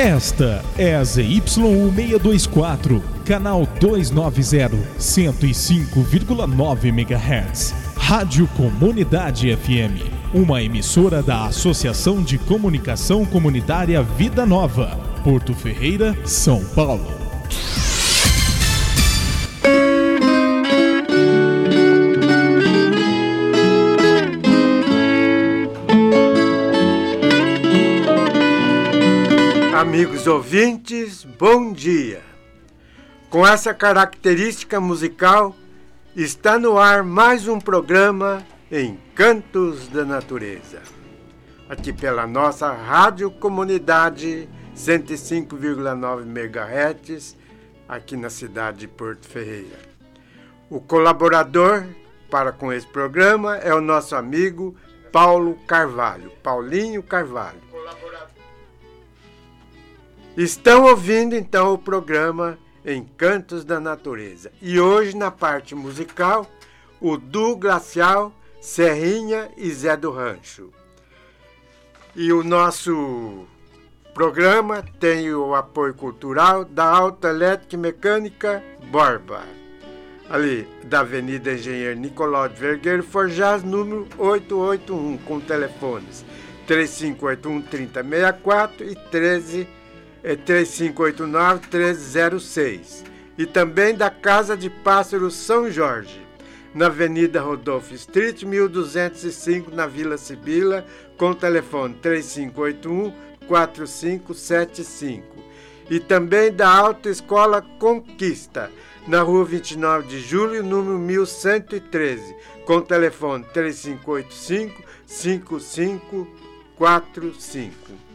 Esta é a ZYU624, canal 290, 105,9 MHz. Rádio Comunidade FM, uma emissora da Associação de Comunicação Comunitária Vida Nova, Porto Ferreira, São Paulo. Amigos ouvintes, bom dia! Com essa característica musical, está no ar mais um programa Encantos da Natureza. Aqui pela nossa Rádio Comunidade 105,9 MHz, aqui na cidade de Porto Ferreira. O colaborador para com esse programa é o nosso amigo Paulo Carvalho, Paulinho Carvalho. Estão ouvindo então o programa Encantos da Natureza. E hoje, na parte musical, o Du Glacial, Serrinha e Zé do Rancho. E o nosso programa tem o apoio cultural da Alta Elétrica e Mecânica Borba. Ali, da Avenida Engenheiro Nicolau de Vergueiro Forjaz, número 881, com telefones 3581 3064 e 13 é 3589-1306. E também da Casa de Pássaros São Jorge, na Avenida Rodolfo Street, 1205, na Vila Sibila, com telefone 3581-4575. E também da Autoescola Conquista, na Rua 29 de Julho, número 1113, com telefone 3585-5545.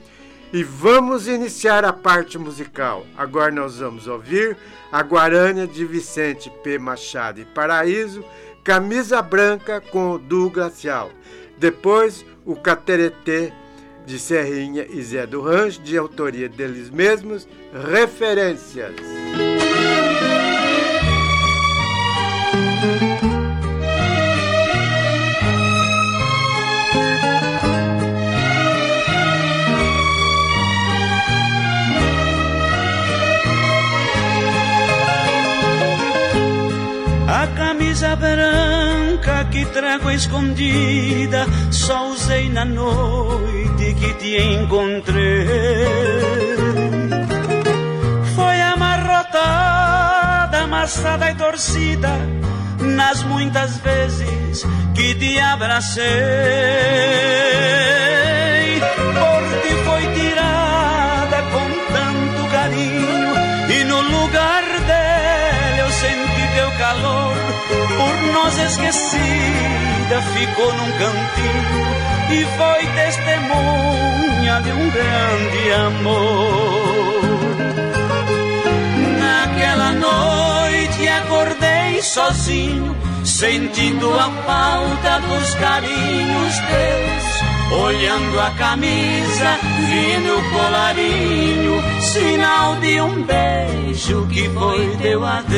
E vamos iniciar a parte musical. Agora nós vamos ouvir a Guarânia de Vicente P. Machado e Paraíso, Camisa Branca com o Du Glacial. Depois, o Cateretê de Serrinha e Zé do Rancho, de autoria deles mesmos, Referências. Trago escondida, só usei na noite que te encontrei. Foi amarrotada, amassada e torcida, nas muitas vezes que te abracei. Por nós esquecida, ficou num cantinho e foi testemunha de um grande amor. Naquela noite acordei sozinho, sentindo a falta dos carinhos teus. Olhando a camisa, vi no colarinho, sinal de um beijo que foi teu adeus.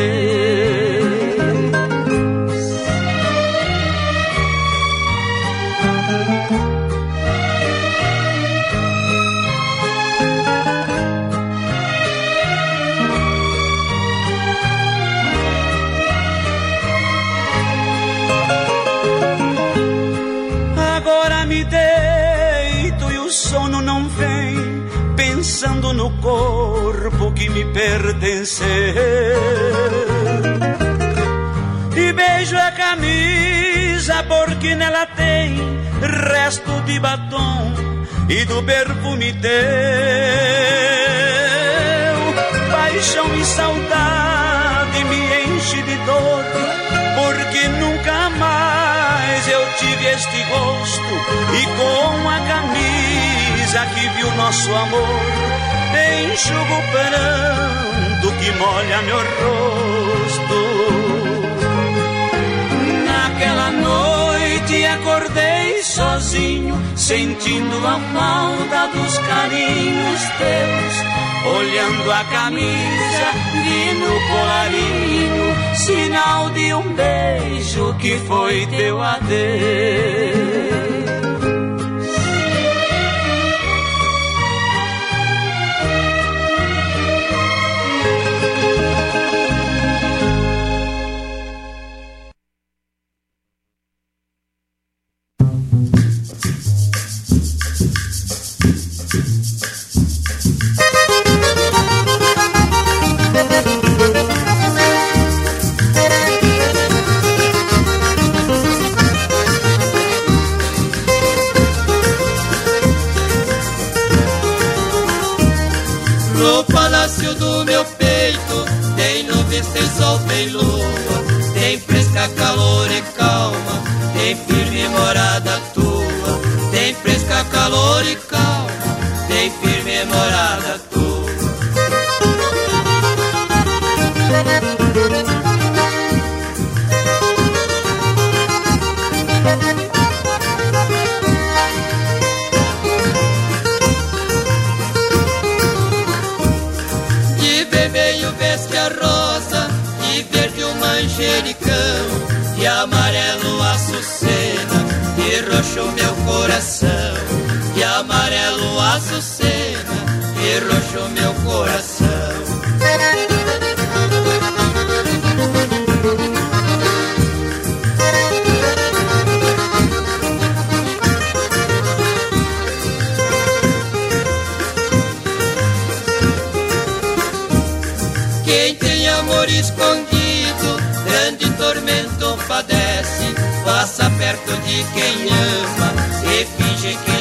Batom e do perfume teu. Paixão e saudade me enche de dor porque nunca mais eu tive este gosto e com a camisa que viu nosso amor enxugo o pranto que molha meu rosto. Naquela noite acordei sozinho, sentindo a falta dos carinhos teus olhando a camisa e no colarinho, sinal de um beijo que foi teu adeus. No palácio do meu peito tem nuvens, tem sol, tem lua, tem fresca, calor e calma, tem firme morada tua, tem fresca, calor e calma, tem firme morada tua. Açucena roxo meu coração Quem tem amor escondido tormento padece, passa perto de quem ama e finge que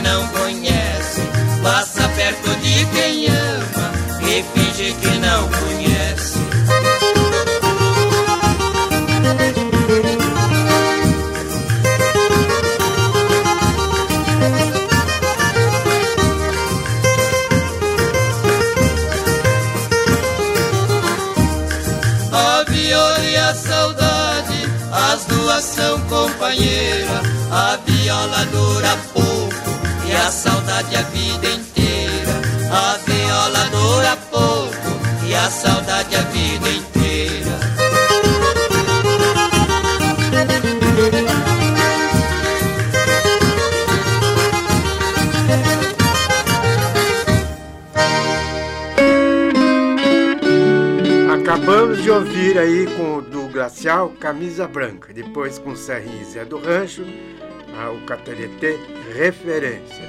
aí com o Glacial, Camisa Branca. Depois com Serrinho Zé do Rancho, o Cateretê, Referência.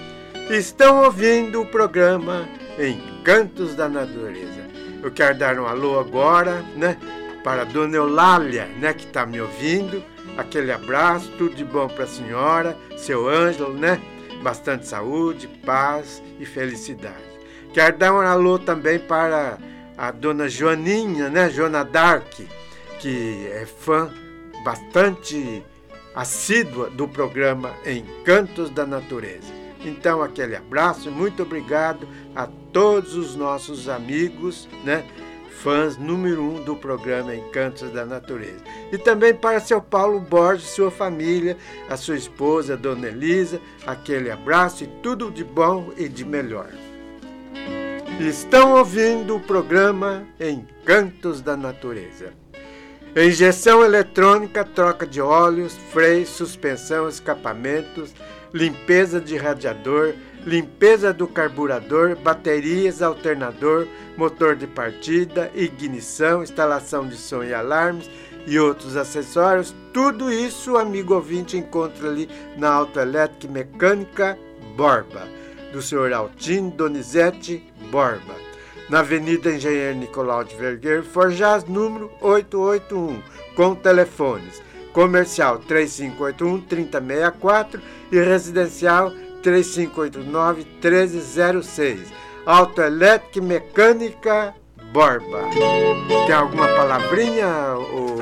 Estão ouvindo o programa Encantos da Natureza. Eu quero dar um alô agora, né? Para a Dona Eulália, né? Que está me ouvindo. Aquele abraço, tudo de bom para a senhora, seu Ângelo, né? Bastante saúde, paz e felicidade. Quero dar um alô também para a dona Joaninha, né? Joana Dark, que é fã bastante assídua do programa Encantos da Natureza. Então, aquele abraço e muito obrigado a todos os nossos amigos, né? Fãs número um do programa Encantos da Natureza. E também para seu Paulo Borges, sua família, a sua esposa, a Dona Elisa, aquele abraço e tudo de bom e de melhor. Estão ouvindo o programa Encantos da Natureza. Injeção eletrônica, troca de óleos, freios, suspensão, escapamentos, limpeza de radiador, limpeza do carburador, baterias, alternador, motor de partida, ignição, instalação de som e alarmes e outros acessórios. Tudo isso, amigo ouvinte, encontra ali na Autoelétrica Mecânica Borba, do senhor Altino Donizete Borba na Avenida Engenheiro Nicolau de Vergueiro, Forjaz, número 881, com telefones comercial 3581-3064 e residencial 3589-1306. Autoelétrica Mecânica Borba. Tem alguma palavrinha, ô,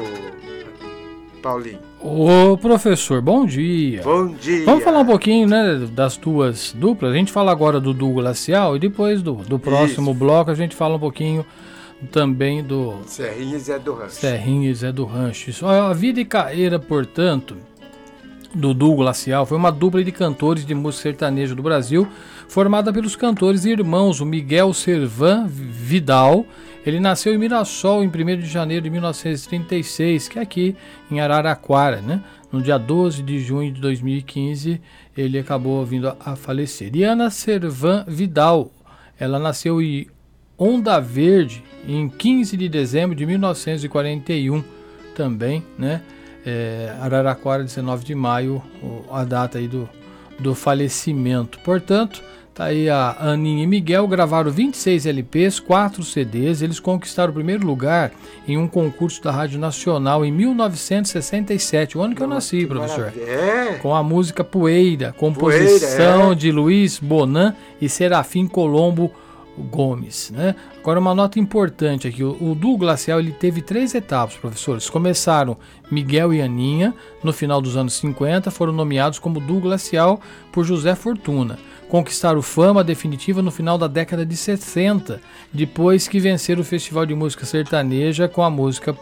Paulinho? Ô professor, bom dia. Bom dia. Vamos falar um pouquinho né, das tuas duplas. A gente fala agora do duo glacial e depois do, do próximo Isso. bloco a gente fala um pouquinho também do Serrinha e Zé do Rancho. Serrinha e Zé do Rancho. Isso, a vida e carreira, portanto, do duo glacial foi uma dupla de cantores de música sertaneja do Brasil, formada pelos cantores irmãos o Miguel Servan Vidal ele nasceu em Mirassol em 1 de janeiro de 1936, que é aqui em Araraquara, né? No dia 12 de junho de 2015, ele acabou vindo a, falecer. E Ana Servan Vidal, ela nasceu em Onda Verde em 15 de dezembro de 1941, também, né? É, Araraquara, 19 de maio, a data aí do, do falecimento. Portanto, Tá aí a Aninha e Miguel gravaram 26 LPs, 4 CDs. Eles conquistaram o primeiro lugar em um concurso da Rádio Nacional em 1967, o ano que eu nasci, professor. É. Com a música Poeira, composição Poeira, é. de Luiz Bonan e Serafim Colombo Gomes, né? Agora uma nota importante aqui, o, o duo glacial ele teve três etapas, professores. Começaram Miguel e Aninha no final dos anos 50, foram nomeados como duo glacial por José Fortuna. Conquistaram fama definitiva no final da década de 60, depois que venceram o Festival de Música Sertaneja com a música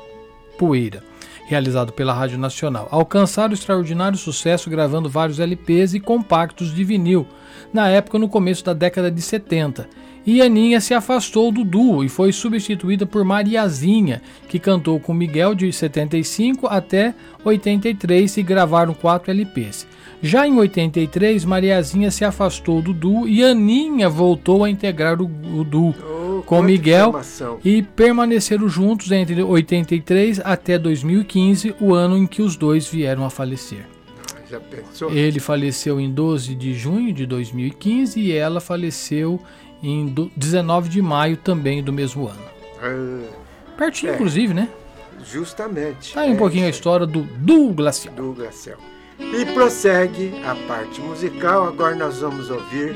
Poeira realizado pela Rádio Nacional. Alcançaram extraordinário sucesso gravando vários LPs e compactos de vinil, na época no começo da década de 70. E Aninha se afastou do duo e foi substituída por Mariazinha, que cantou com Miguel de 75 até 83 e gravaram quatro LPs. Já em 83, Mariazinha se afastou do duo e Aninha voltou a integrar o, o duo oh, com Miguel e permaneceram juntos entre 83 até 2015, o ano em que os dois vieram a falecer. Ah, Ele faleceu em 12 de junho de 2015 e ela faleceu em 19 de maio também do mesmo ano. Ah, Pertinho, é, inclusive, né? Justamente. Tá aí um é, pouquinho a história do Du Glacial. Do Glacial. E prossegue a parte musical. Agora nós vamos ouvir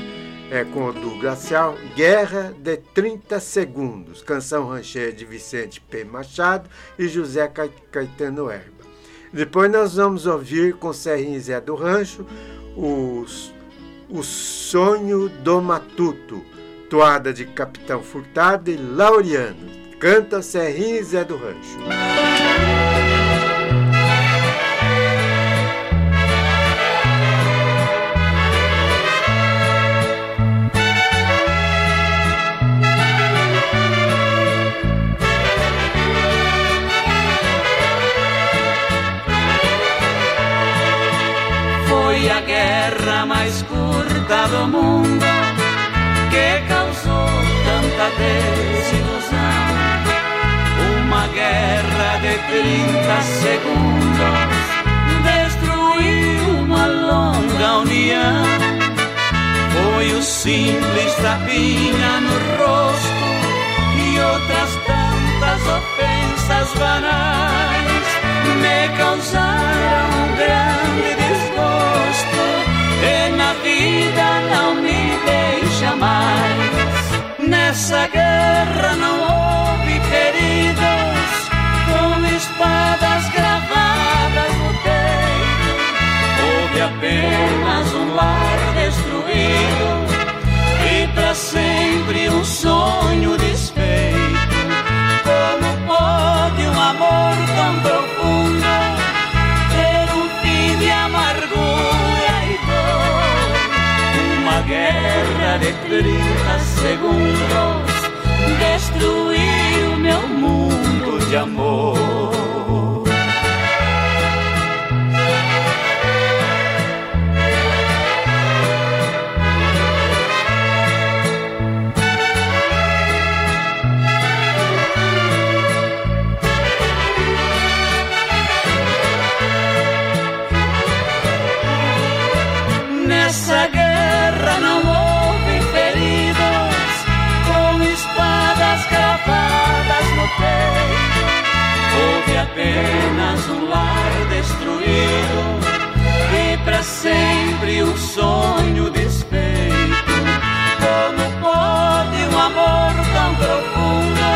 é, com o Du Glacial Guerra de 30 Segundos, canção rancheira de Vicente P. Machado e José Caetano Erba. Depois nós vamos ouvir com Serrinho Zé do Rancho os, o Sonho do Matuto, toada de Capitão Furtado e Laureano. Canta Serrinho Zé do Rancho. mais curta do mundo desilusão. Uma guerra de 30 segundos destruiu uma longa união. Foi o simples tapinha no rosto e outras tantas ofensas banais não houve feridos com espadas gravadas no peito. Houve apenas um lar destruído e para sempre um sonho desfeito. Como pode um amor tão profundo ter um fim de amargura? guerra de 30 segundos de amor. Apenas um lar destruído e para sempre o sonho desfeito. Como pode um amor tão profundo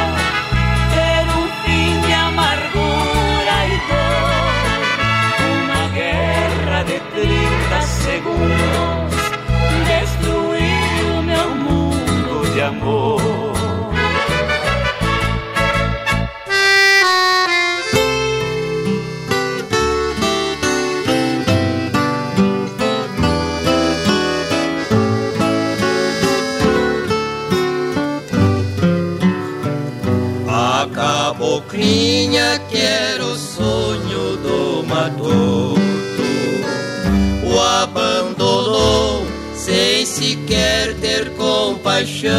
ter um fim de amargura e dor? Uma guerra de 30 segundos destruiu meu mundo de amor. Compaixão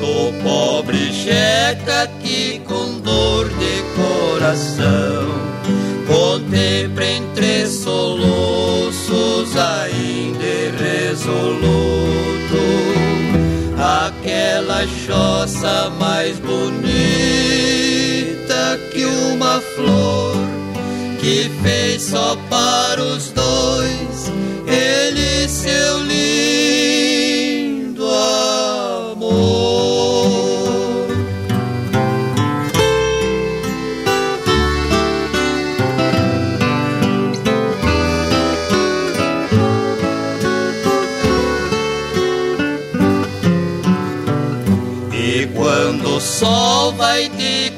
Do pobre checa que com dor de coração. Contempla entre soluços ainda resoluto. Aquela choça mais bonita que uma flor que fez só para os dois. Ele seu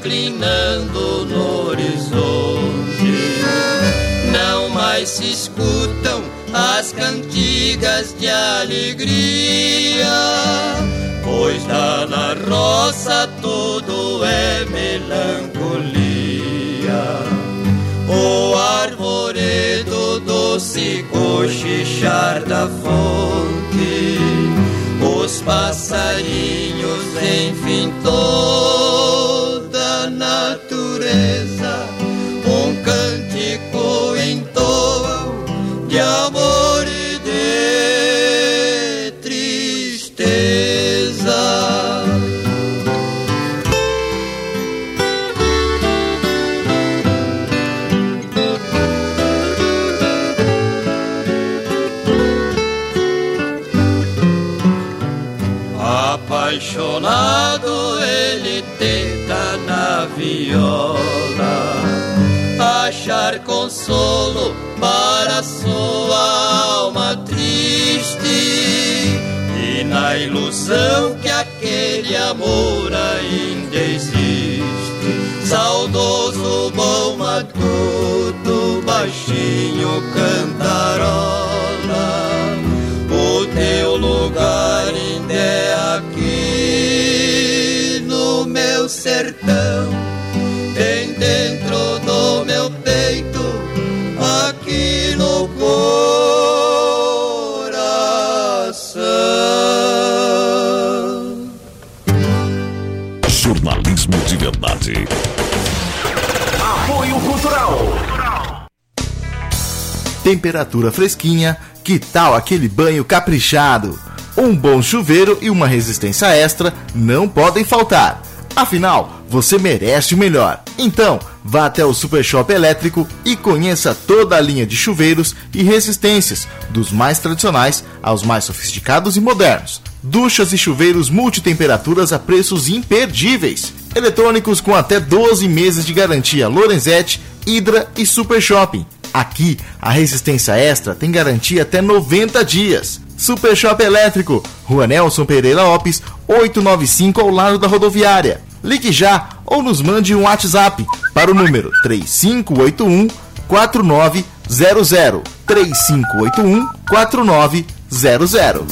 declinando no horizonte. Não mais se escutam as cantigas de alegria, pois lá na roça tudo é melancolia. O arvoredo doce cochichar da fonte, os passarinhos, enfim, toda a natureza, para sua alma triste e na ilusão que aquele amor ainda existe. Saudoso bom matuto, baixinho cantarola, o teu lugar ainda é aqui no meu sertão, Temperatura fresquinha, que tal aquele banho caprichado? Um bom chuveiro e uma resistência extra não podem faltar. Afinal, você merece o melhor. Então, vá até o Super Shop Elétrico e conheça toda a linha de chuveiros e resistências, dos mais tradicionais aos mais sofisticados e modernos. Duchas e chuveiros multitemperaturas a preços imperdíveis. Eletrônicos com até 12 meses de garantia Lorenzetti, Hydra e Super Shopping. Aqui, a resistência extra tem garantia até 90 dias. Super Shop Elétrico, Rua Nelson Pereira Lopes, 895 ao lado da rodoviária. Ligue já ou nos mande um WhatsApp para o número 3581 4900 3581 4900.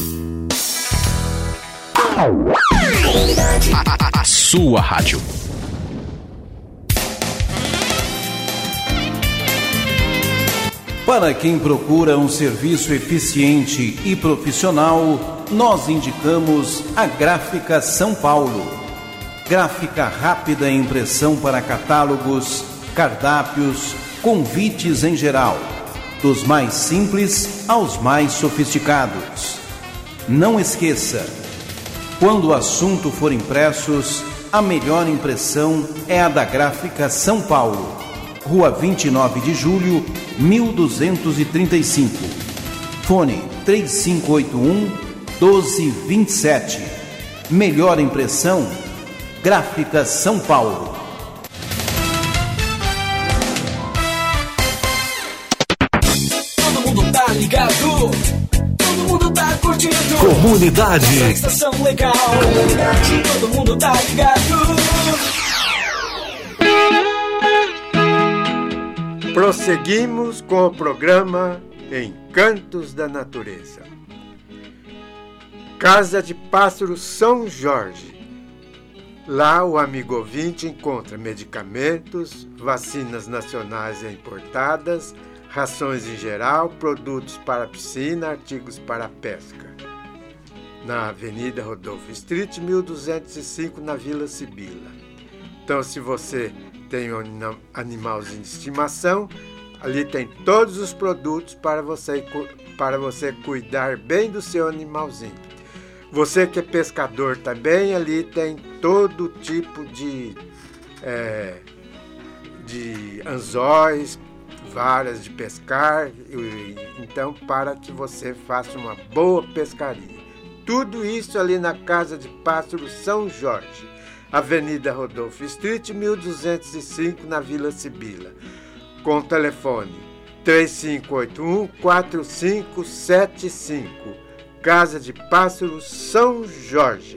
A sua rádio. Para quem procura um serviço eficiente e profissional, nós indicamos a Gráfica São Paulo. Gráfica rápida e impressão para catálogos, cardápios, convites em geral, dos mais simples aos mais sofisticados. Não esqueça, quando o assunto for impressos, a melhor impressão é a da Gráfica São Paulo. Rua 29 de Julho, 1235. Fone 3581 1227. Melhor impressão, Gráfica São Paulo. Todo mundo tá ligado. Todo mundo tá curtindo. Comunidade. Estação legal. Comunidade. Todo mundo tá ligado. Prosseguimos com o programa Encantos da Natureza. Casa de Pássaro São Jorge. Lá o amigo ouvinte encontra medicamentos, vacinas nacionais e importadas, rações em geral, produtos para piscina, artigos para pesca. Na Avenida Rodolfo Street, 1205, na Vila Sibila. Então, se você tem um anima- animalzinho de estimação, ali tem todos os produtos para você, para você cuidar bem do seu animalzinho. Você que é pescador também, ali tem todo tipo de, é, de anzóis, varas de pescar, então para que você faça uma boa pescaria. Tudo isso ali na Casa de Pássaro São Jorge, Avenida Rodolfo Street, 1205, na Vila Sibila, com telefone 3581-4575, Casa de Pássaro São Jorge.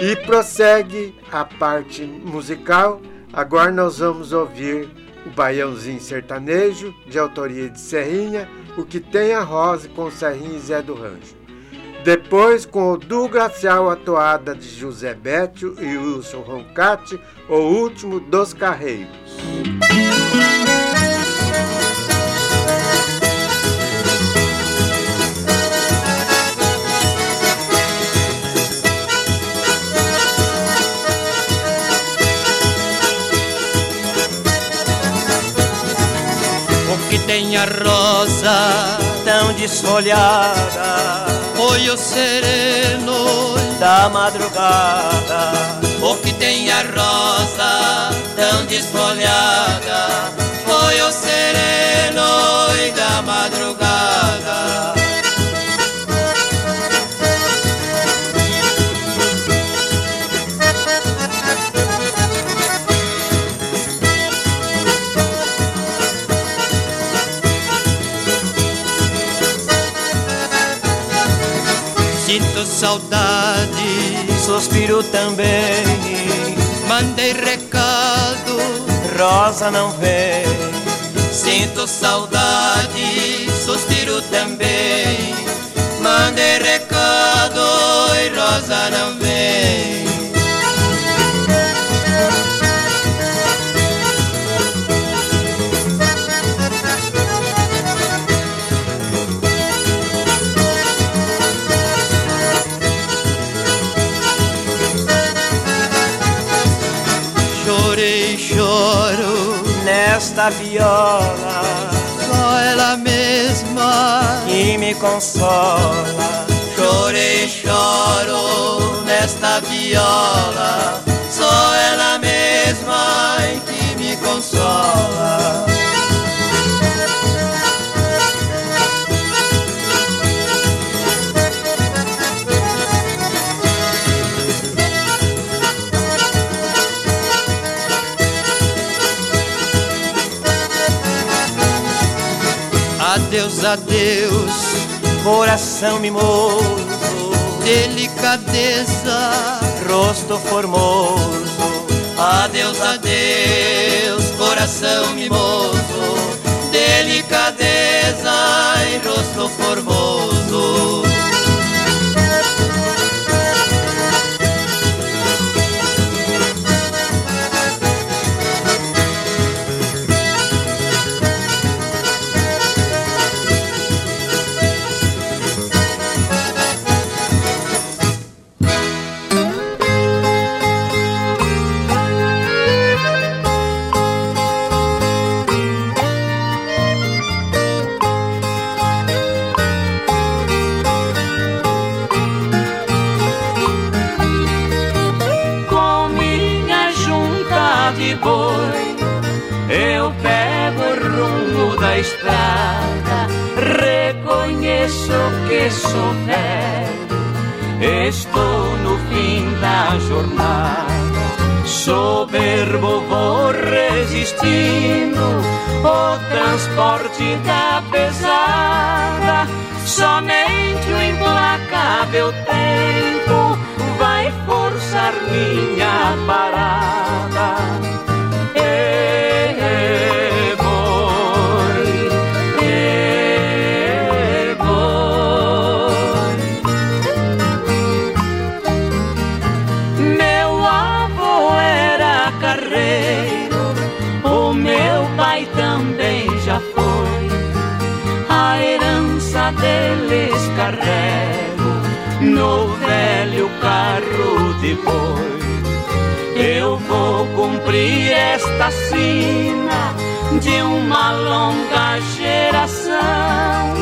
E prossegue a parte musical. Agora nós vamos ouvir o Baiãozinho Sertanejo, de autoria de Serrinha, o que tem a Rose com Serrinha e Zé do Rancho. Depois, com o Du Glacial, a toada de José Bétio e Wilson Roncati, o último dos Carreiros. que tem a rosa tão desfolhada Foi o sereno da madrugada O que tem a rosa tão desfolhada. Foi o sereno da madrugada saudade, suspiro também. Mandei recado, Rosa não vem. Sinto saudade, suspiro também. Mandei recado e Rosa não vem. Nesta viola. Só ela mesma que me consola. Chorei, choro nesta viola. Só ela mesma que me consola. Adeus, adeus, coração mimoso, delicadeza, rosto formoso. Adeus, adeus, coração mimoso, delicadeza e rosto formoso. Boi. Eu pego o rumo da estrada, reconheço que sou velho, estou no fim da jornada. Soberbo vou resistindo o transporte da pesada. Somente o implacável tempo vai forçar minha parada. Carro de boi. Eu vou cumprir esta sina de uma longa geração.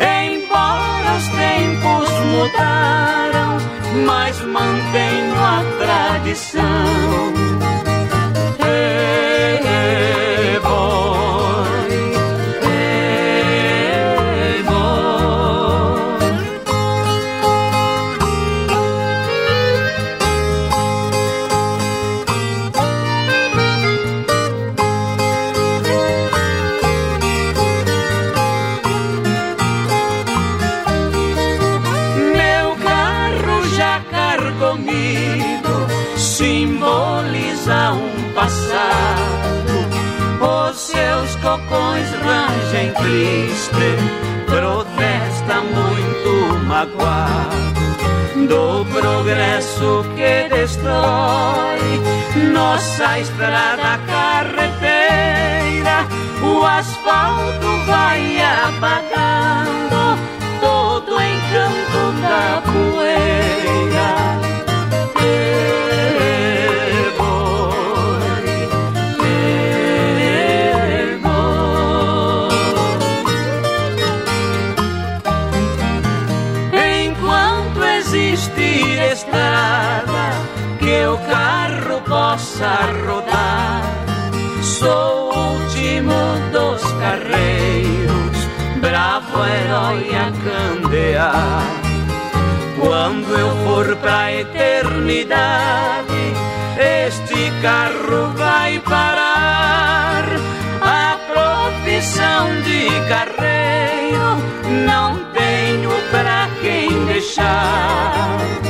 Embora os tempos mudaram, mas mantenho a tradição. passado. Os seus cocões rangem triste, protesta muito magoado. Do progresso que destrói nossa estrada carreteira, o asfalto vai apagando todo o encanto da poeira. Possa rodar. Sou o último dos carreiros, bravo herói a candear. Quando eu for pra eternidade, este carro vai parar. A profissão de carreiro não tenho pra quem deixar.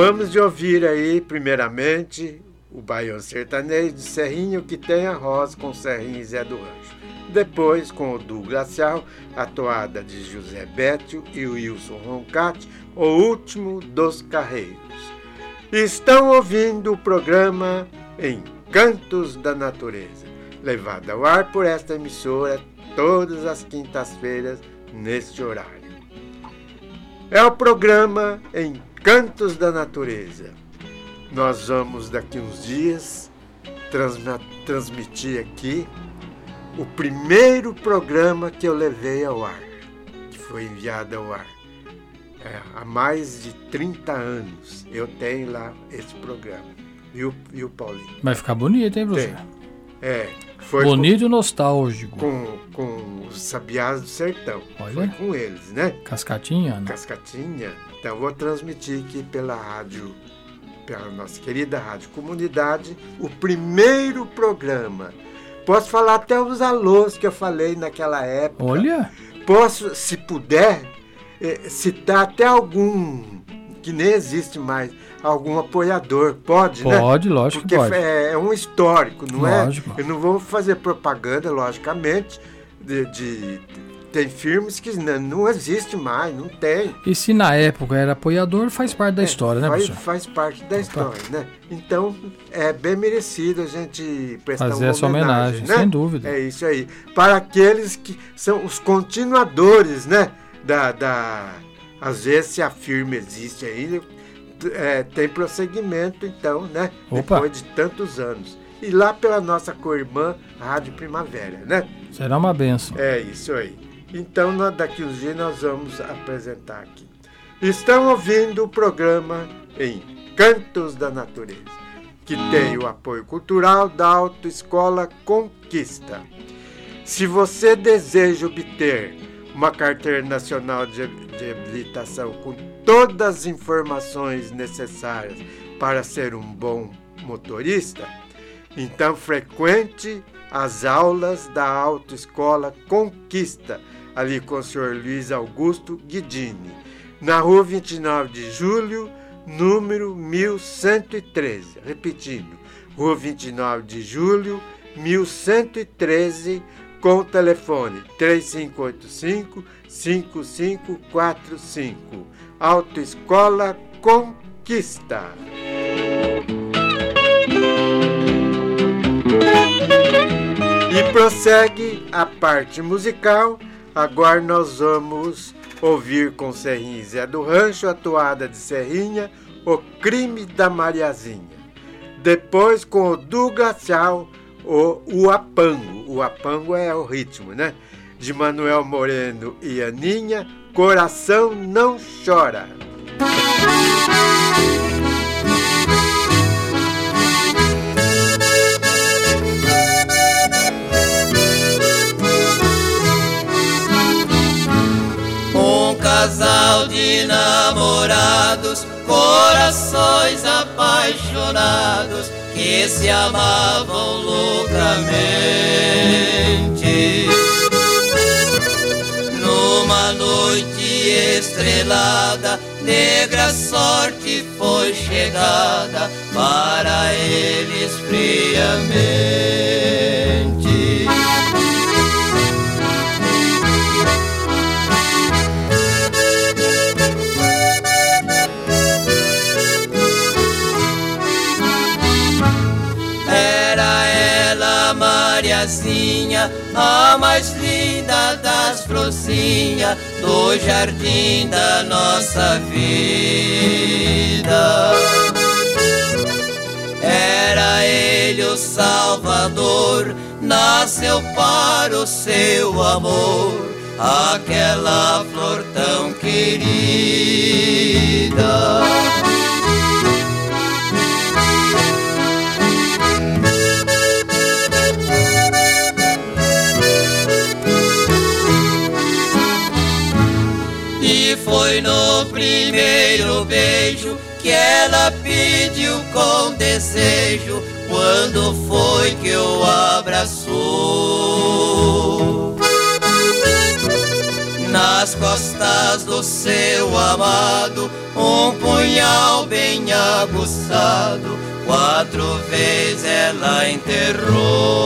Vamos de ouvir aí, primeiramente, o Baião Sertanejo de Serrinho, que tem a Rosa com Serrinho e Zé do Rancho. Depois, com o Du Glacial, a toada de José Bétio e Wilson Roncati, o último dos Carreiros. Estão ouvindo o programa Encantos da Natureza, levado ao ar por esta emissora todas as quintas-feiras, neste horário. É o programa Encantos Cantos da Natureza. Nós vamos daqui uns dias transmitir aqui o primeiro programa que eu levei ao ar, que foi enviado ao ar. É, há mais de 30 anos eu tenho lá esse programa. Viu, viu Paulinho? Vai ficar bonito, hein, professor? Tem. É. Foi Bonito com, e nostálgico. Com, com os sabiás do sertão. Olha. Foi com eles, né? Cascatinha? Né? Cascatinha. Então vou transmitir aqui pela rádio, pela nossa querida rádio comunidade, o primeiro programa. Posso falar até os alôs que eu falei naquela época. Olha! Posso, se puder, eh, citar até algum que nem existe mais algum apoiador. Pode, pode né? Pode, lógico Porque pode. É, é, um histórico, não lógico. é? Eu não vou fazer propaganda, logicamente, de, de tem filmes que não, não existe mais, não tem. E se na época era apoiador, faz parte da é, história, né, faz, professor? Faz parte da história, né? Então, é bem merecido a gente prestar Fazer essa homenagem, né? sem dúvida. É isso aí. Para aqueles que são os continuadores, né? Da, da... Às vezes, se a firma existe ainda, é, tem prosseguimento, então, né? Opa. Depois de tantos anos. E lá pela nossa co-irmã, Rádio Primavera, né? Será uma benção. É isso aí. Então, daqui uns dias nós vamos apresentar aqui. Estão ouvindo o programa em Cantos da Natureza, que tem o apoio cultural da Autoescola Conquista. Se você deseja obter uma carteira nacional de, de habilitação com todas as informações necessárias para ser um bom motorista, então frequente as aulas da Autoescola Conquista, ali com o senhor Luiz Augusto Guidini, na rua 29 de julho, número 1113. Repetindo, rua 29 de julho, 1113, com o telefone 3585 5545 Autoescola Conquista. E prossegue a parte musical. Agora nós vamos ouvir com Serrinha Zé do Rancho a toada de Serrinha, O Crime da Mariazinha. Depois com o Du Glacial, o Uapango. O Uapango é o ritmo, né? De Manuel Moreno e Aninha, Coração não chora. Um casal de namorados, corações apaixonados que se amavam loucamente. Numa noite estrelada, negra sorte foi chegada para eles friamente. Era ela Mariazinha, a mais das florzinhas do jardim da nossa vida. Era ele o Salvador, nasceu para o seu amor, aquela flor tão querida. Primeiro beijo que ela pediu com desejo quando foi que o abraçou. Nas costas do seu amado, um punhal bem aguçado, quatro vezes ela enterrou.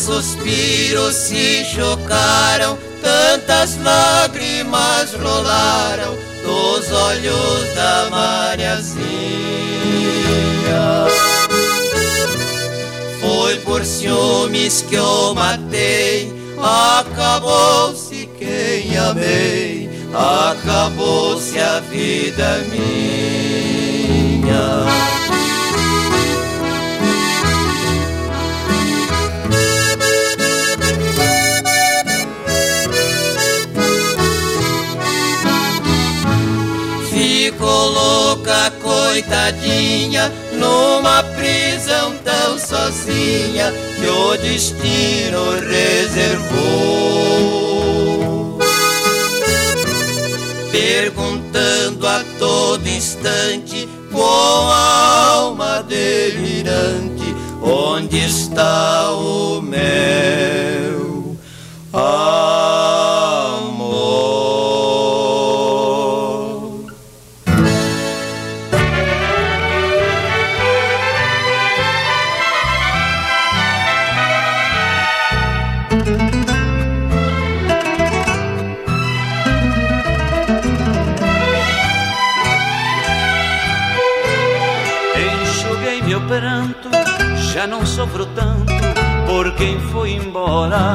Suspiros se chocaram, tantas lágrimas rolaram dos olhos da Mariazinha. Foi por ciúmes que eu matei, acabou-se quem amei, acabou-se a vida minha. Louca, coitadinha, numa prisão tão sozinha que o destino reservou. Perguntando a todo instante, com a alma delirante, onde está o meu embora.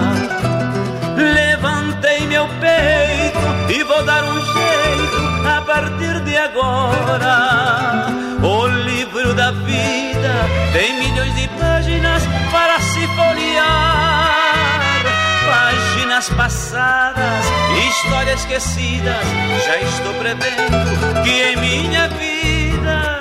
Levantei meu peito e vou dar um jeito a partir de agora. O livro da vida tem milhões de páginas para se folhear. Páginas passadas, histórias esquecidas. Já estou prevendo que em minha vida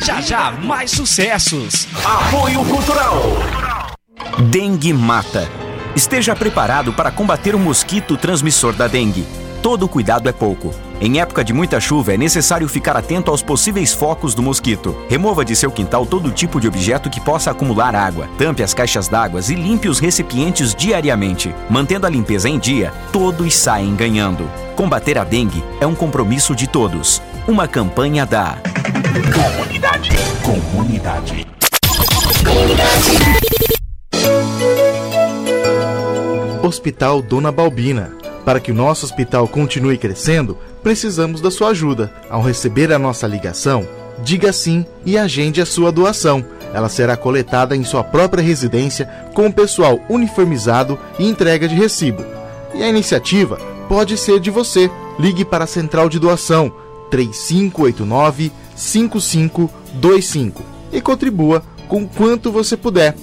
Já já mais sucessos. Apoio Cultural. Dengue mata. Esteja preparado para combater o mosquito transmissor da dengue. Todo cuidado é pouco. Em época de muita chuva, é necessário ficar atento aos possíveis focos do mosquito. Remova de seu quintal todo tipo de objeto que possa acumular água. Tampe as caixas d'água e limpe os recipientes diariamente. Mantendo a limpeza em dia, todos saem ganhando. Combater a dengue é um compromisso de todos. Uma campanha da Comunidade. Comunidade. Hospital Dona Balbina. Para que o nosso hospital continue crescendo, precisamos da sua ajuda. Ao receber a nossa ligação, diga sim e agende a sua doação. Ela será coletada em sua própria residência com o pessoal uniformizado e entrega de recibo. E a iniciativa pode ser de você. Ligue para a Central de Doação 3589 5525 e contribua com quanto você puder.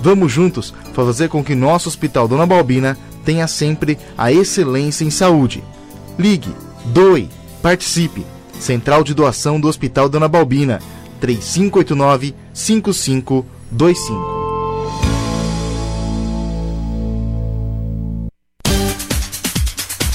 Vamos juntos fazer com que nosso Hospital Dona Balbina tenha sempre a excelência em saúde. Ligue, doe, participe. Central de Doação do Hospital Dona Balbina 3589 5525.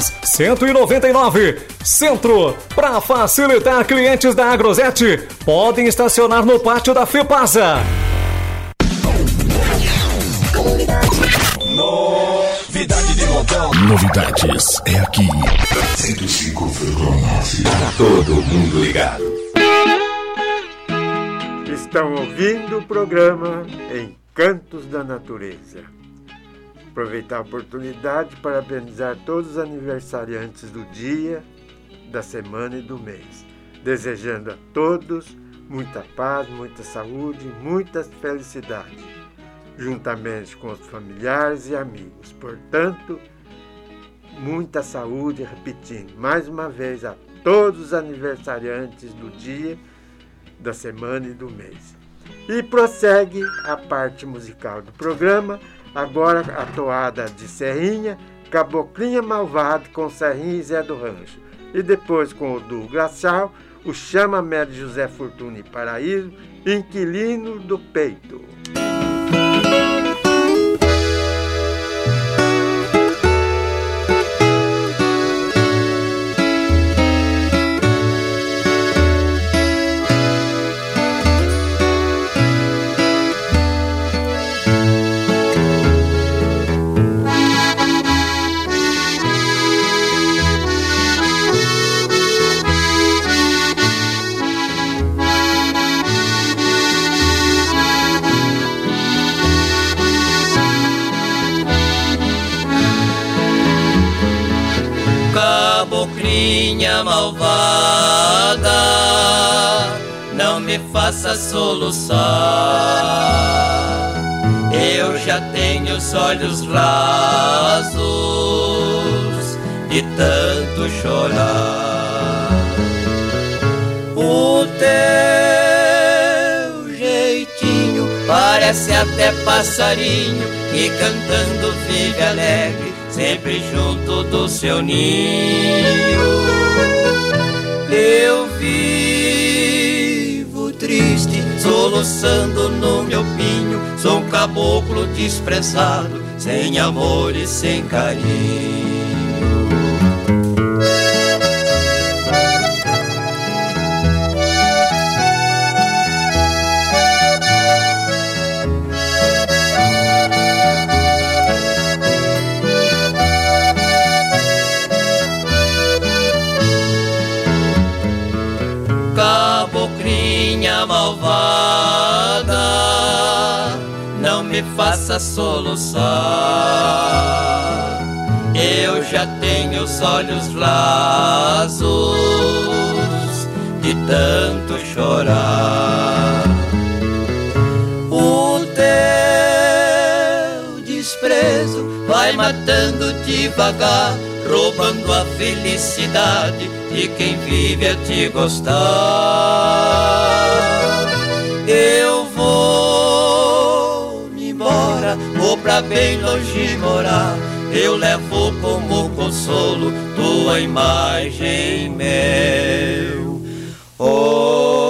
Forjas. 199, Centro. Para facilitar clientes da Agrosete, podem estacionar no pátio da FEPASA. Novidade de montão. Novidades é aqui. 105,9. Tá todo mundo ligado. Estão ouvindo o programa Encantos da Natureza. Aproveitar a oportunidade para parabenizar todos os aniversariantes do dia, da semana e do mês. Desejando a todos muita paz, muita saúde, muita felicidade, juntamente com os familiares e amigos. Portanto, muita saúde, repetindo mais uma vez a todos os aniversariantes do dia, da semana e do mês. E prossegue a parte musical do programa Agora a toada de Serrinha, Caboclinha Malvado com Serrinha e Zé do Rancho. E depois com o do Glacial, o Chama Médio José Fortuna e Paraíso, Inquilino do Peito. Faça soluçar. Eu já tenho os olhos rasos de tanto chorar. O teu jeitinho parece até passarinho que cantando vive alegre sempre junto do seu ninho. Eu triste, soluçando no meu pinho. Sou um caboclo desprezado, sem amor e sem carinho. Faça soluçar. Eu já tenho os olhos rasos de tanto chorar. O teu desprezo vai matando devagar, roubando a felicidade de quem vive a te gostar. Pra bem longe morar. Eu levo como consolo tua imagem meu. Olhar.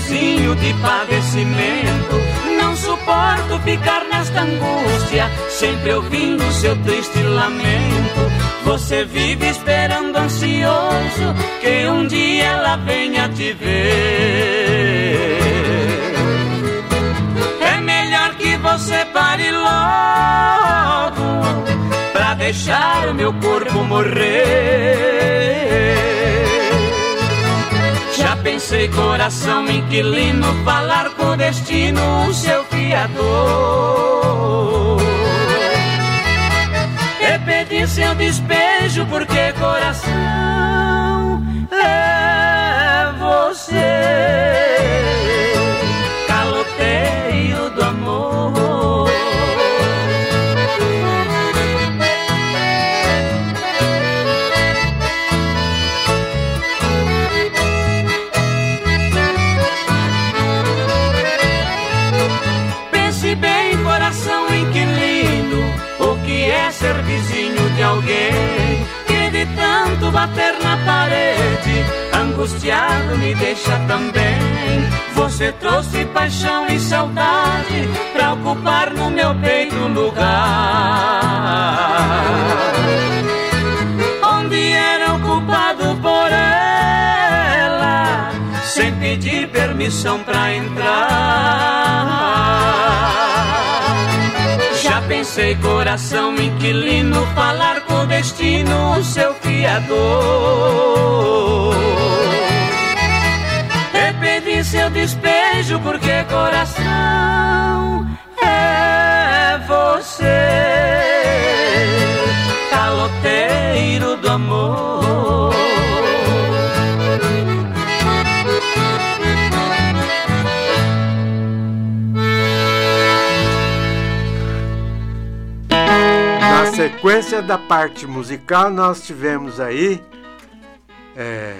Vizinho de padecimento. Não suporto ficar nesta angústia, sempre ouvindo seu triste lamento. Você vive esperando ansioso que um dia ela venha te ver. É melhor que você pare logo pra deixar o meu corpo morrer. Pensei, coração inquilino, falar com destino, o seu fiador. E seu despejo, porque coração é você, caloteio angustiado me deixa também. Você trouxe paixão e saudade pra ocupar no meu peito lugar. Onde era ocupado por ela, sem pedir permissão pra entrar. Já pensei, coração inquilino, falar com o destino, o seu fiador. Seu despejo, porque coração é você, caloteiro do amor. sequência da parte musical, nós tivemos aí é,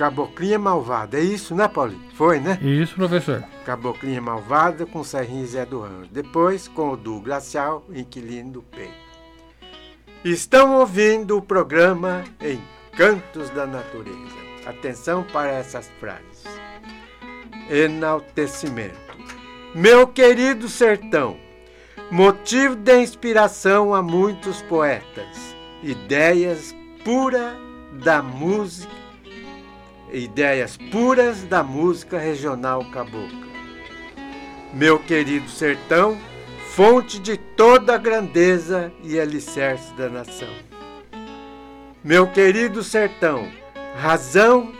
Caboclinha Malvada. É isso, né, Paulinho? Foi, né? Isso, professor. Caboclinha Malvada com Serrinho Zé do Rancho. Depois, com o Du Glacial, Inquilino do Peito. Estão ouvindo o programa Encantos da Natureza. Atenção para essas frases. Enaltecimento. Meu querido sertão, motivo de inspiração a muitos poetas, ideias puras da música, ideias puras da música regional cabocla. Meu querido sertão, fonte de toda a grandeza e alicerce da nação. Meu querido sertão, razão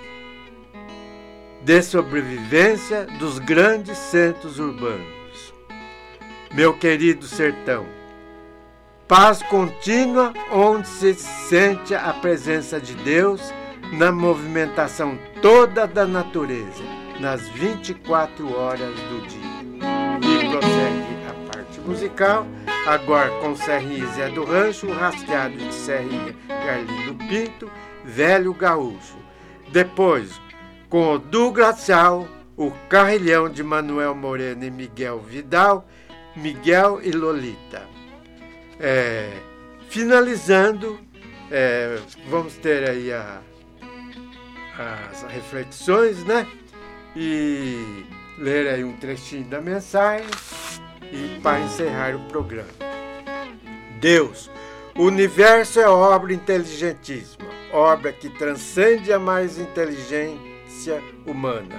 de sobrevivência dos grandes centros urbanos meu querido sertão. Paz contínua onde se sente a presença de Deus na movimentação toda da natureza, nas 24 horas do dia. E prossegue a parte musical, agora com Serrinha Zé do Rancho, o rasteado de Serrinha Carlinho Pinto, Velho Gaúcho. Depois, com o Du Glacial, o Carrilhão de Manuel Moreno e Miguel Vidal, Miguel e Lolita. É, finalizando, é, vamos ter aí a, as reflexões, né? E ler aí um trechinho da mensagem e para encerrar o programa. Deus, o universo é obra inteligentíssima. obra que transcende a mais inteligência humana.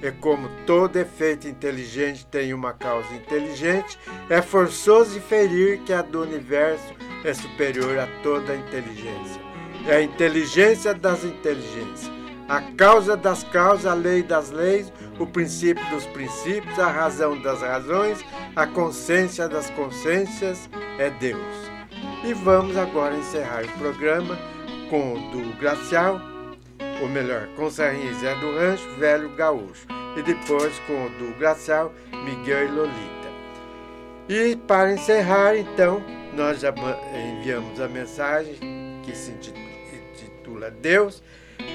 E como todo efeito inteligente tem uma causa inteligente, é forçoso inferir que a do universo é superior a toda a inteligência. É a inteligência das inteligências, a causa das causas, a lei das leis, o princípio dos princípios, a razão das razões, a consciência das consciências é Deus. E vamos agora encerrar o programa com o do Glacial, ou melhor, com Serrinha Zé do Rancho, Velho Gaúcho, e depois com o do Glacial, Miguel e Lolita. E para encerrar, então, nós já enviamos a mensagem que se intitula Deus.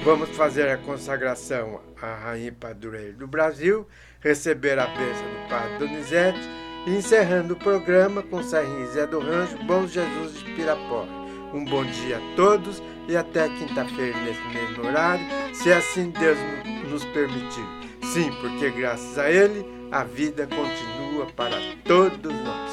Vamos fazer a consagração à Rainha Padroeira do Brasil, receber a bênção do Padre Donizete e encerrando o programa com Serrinha Zé do Rancho, Bom Jesus de Pirapora. Um bom dia a todos e até quinta-feira nesse mesmo horário, se assim Deus nos permitir. Sim, porque graças a Ele a vida continua para todos nós.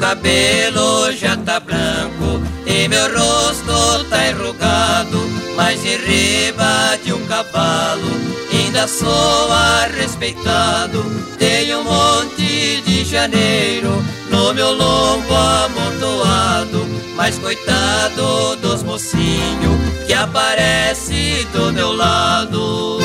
Cabelo já tá branco e meu rosto tá enrugado, mas em riba de um cavalo ainda sou respeitado. Tenho um monte de janeiro no meu lombo amontoado, mas coitado dos mocinhos que aparece do meu lado.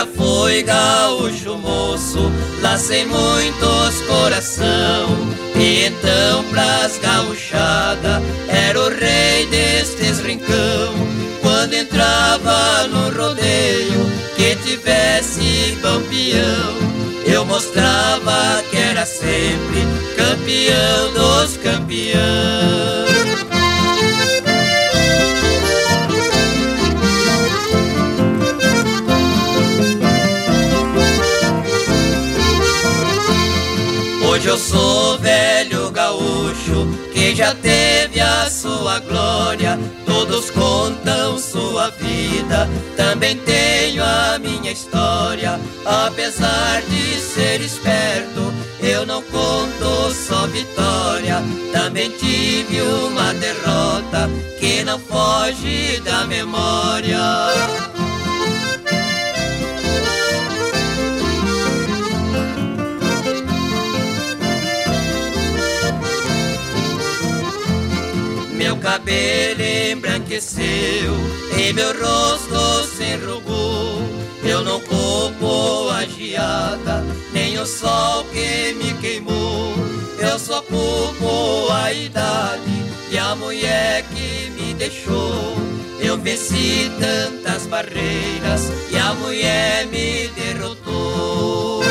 Já fui gaúcho moço, lacei muitos coração. E então pras gauchada era o rei destes rincão. Quando entrava no rodeio que tivesse campeão, eu mostrava que era sempre campeão dos campeões. Eu sou velho gaúcho que já teve a sua glória. Todos contam sua vida, também tenho a minha história. Apesar de ser esperto, eu não conto só vitória. Também tive uma derrota que não foge da memória. Cabelo embranqueceu e meu rosto se enrugou. Eu não culpo a geada, nem o sol que me queimou. Eu só culpo a idade e a mulher que me deixou. Eu venci tantas barreiras e a mulher me derrotou.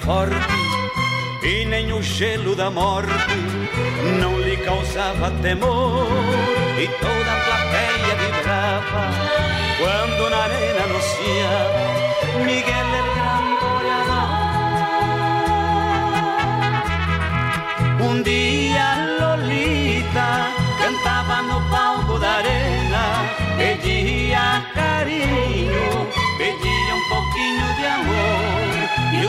Forte, e nem o gelo da morte não lhe causava temor. E toda a plateia vibrava quando na arena anunciava Miguel el gran toreador. Um dia Lolita cantava no palco da arena, pedia carinho, pedia um pouquinho de amor.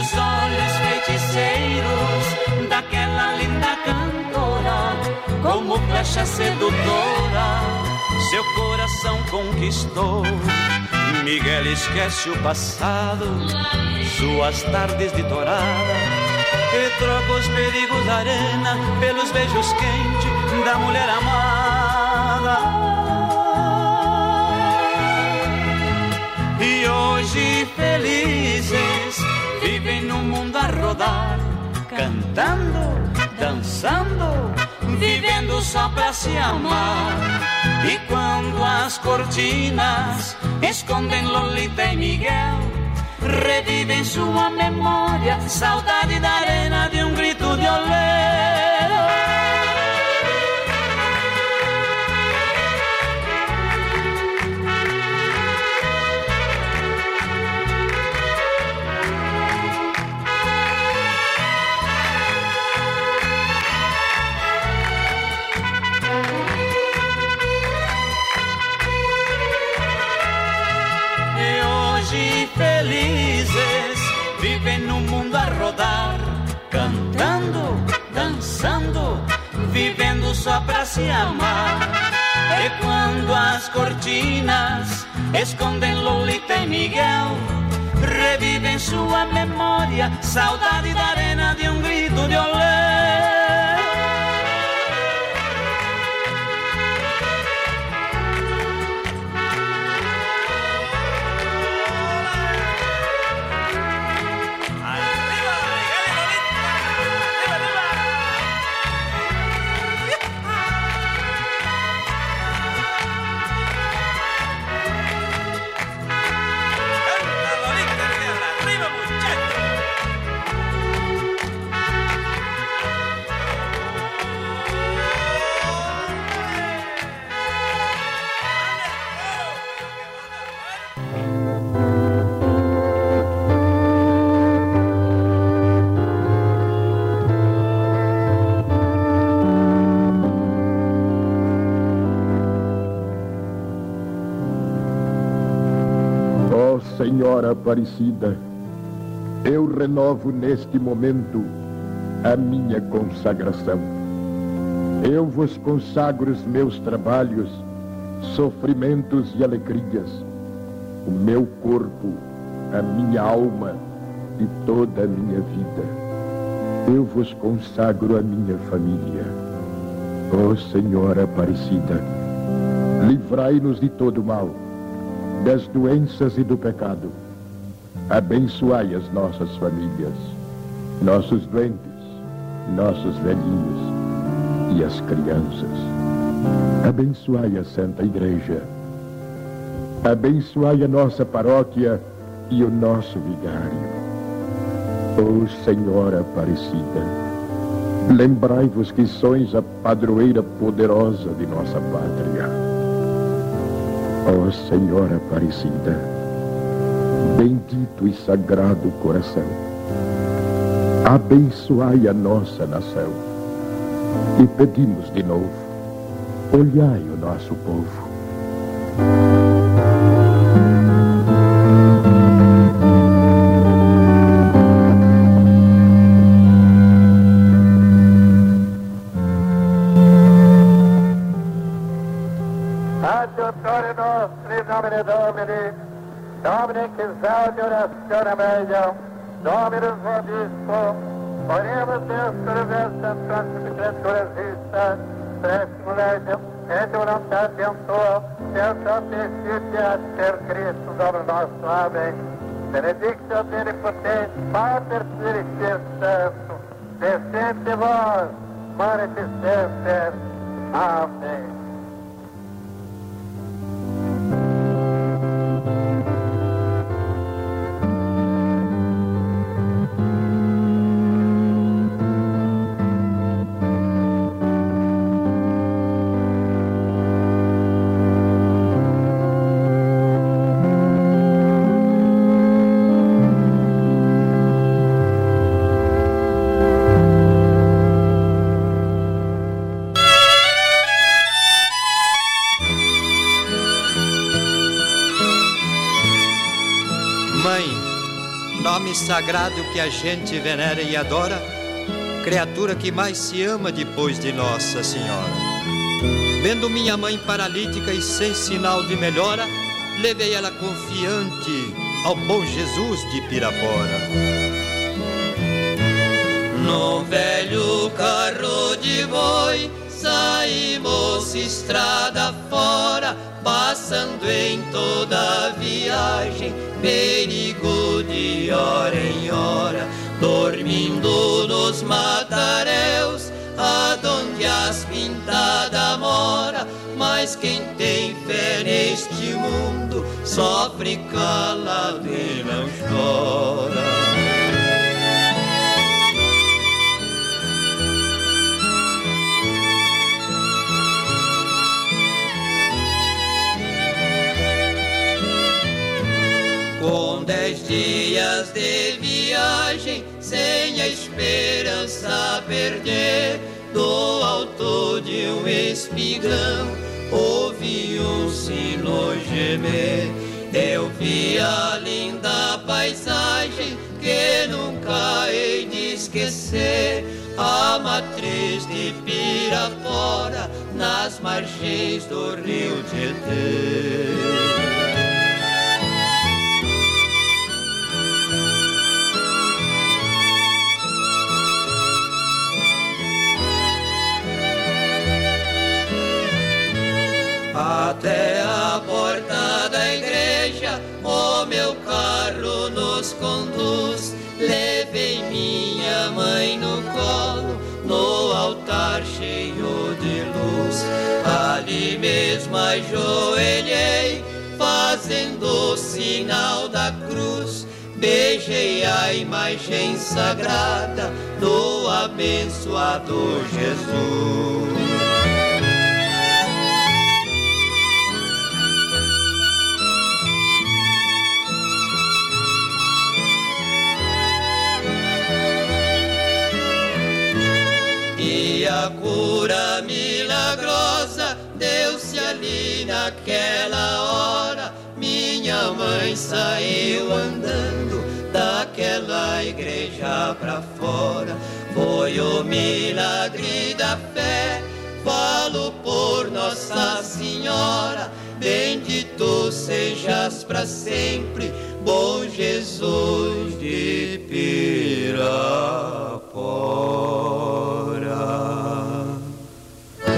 Os olhos feiticeiros daquela linda cantora, como flecha sedutora, seu coração conquistou. Miguel esquece o passado, suas tardes de e troca os perigos da arena pelos beijos quentes da mulher amada. E hoje felizes rodar, cantando, dançando, vivendo só pra se amar. E quando as cortinas escondem Lolita e Miguel, revivem sua memória, saudade da arena de um grito de olé. Vivendo só pra se amar. E quando as cortinas escondem Lolita e Miguel, revivem sua memória, saudade da arena de um grito de olé. Senhora Aparecida, eu renovo neste momento a minha consagração. Eu vos consagro os meus trabalhos, sofrimentos e alegrias, o meu corpo, a minha alma e toda a minha vida. Eu vos consagro a minha família. Ó Senhora Aparecida, livrai-nos de todo mal das doenças e do pecado. Abençoai as nossas famílias, nossos doentes, nossos velhinhos e as crianças. Abençoai a Santa Igreja. Abençoai a nossa paróquia e o nosso vigário. Ó Senhora Aparecida, lembrai-vos que sois a padroeira poderosa de nossa pátria. Ó Senhora Aparecida, bendito e sagrado coração, abençoai a nossa nação e pedimos de novo, olhai o nosso povo. Orazione meglio, Dominus vobisco, Oremus Deus curvestem sanctificetur vista, Preximo legem, et voluntatem tua, per sapientitia per Christus Domino nostro. Amém. Benedictio Omnipotens, Pater Spiritus Sanctus, descente vos, manifestentes. Amém. Sagrado que a gente venera e adora, criatura que mais se ama depois de Nossa Senhora. Vendo minha mãe paralítica e sem sinal de melhora, levei ela confiante ao bom Jesus de Pirapora. No velho carro de boi saímos estrada fora, passando em toda a viagem, perigo de hora em hora, dormindo nos mataréus, aonde as pintadas mora. Mas quem tem fé neste mundo sofre calado e não chora. Dias de viagem, sem a esperança perder, do alto de um espigão, ouvi um sino gemer. Eu vi a linda paisagem que nunca hei de esquecer. A matriz de Pirapora nas margens do rio Tietê. Até a porta da igreja, o meu carro nos conduz. Levei minha mãe no colo, no altar cheio de luz. Ali mesmo ajoelhei, fazendo o sinal da cruz. Beijei a imagem sagrada do abençoado Jesus. A cura milagrosa deu-se ali naquela hora. Minha mãe saiu andando daquela igreja pra fora. Foi o milagre da fé. Falo por Nossa Senhora, bendito sejas para sempre, bom Jesus de Pirapora.